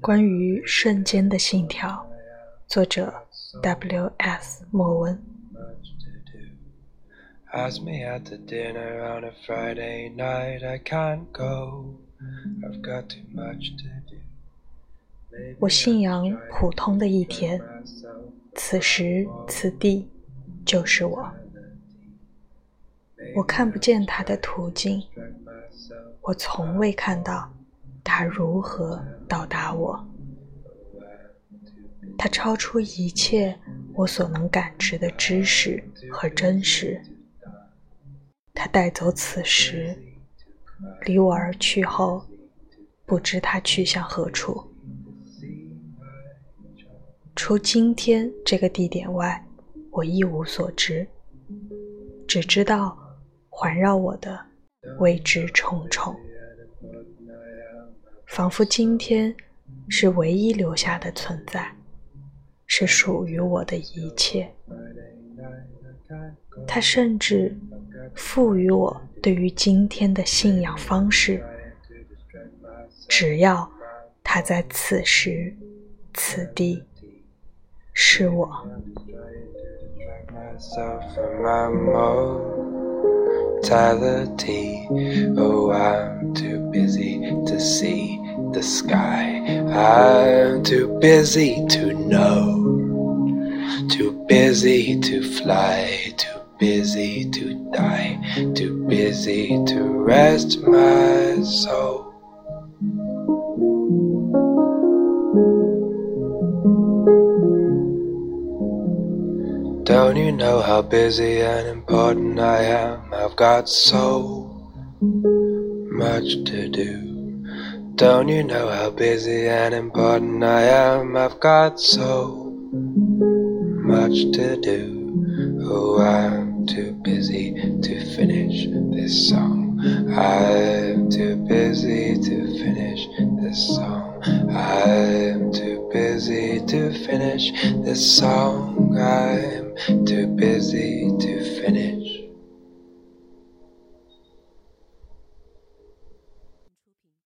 关于瞬间的信条，作者 W.S. 莫文。Ask me at the dinner on a Friday night, I can't go. I've got too much to do. 我信仰普通的一天，此时此地就是我。我看不见他的途径，我从未看到它如何到达我。它超出一切我所能感知的知识和真实。它带走此时，离我而去后，不知它去向何处。除今天这个地点外，我一无所知，只知道环绕我的未知重重，仿佛今天是唯一留下的存在，是属于我的一切。它甚至赋予我对于今天的信仰方式，只要它在此时此地。是我。I'm too busy to see the sky. I'm too busy to know. Too busy to fly. Too busy to die. Too busy to rest my soul. Don't you know how busy and important I am? I've got so much to do. Don't you know how busy and important I am? I've got so much to do. Oh, I'm too busy to finish this song. I'm too busy to finish this song. I'm too busy to finish this song. I'm too busy to finish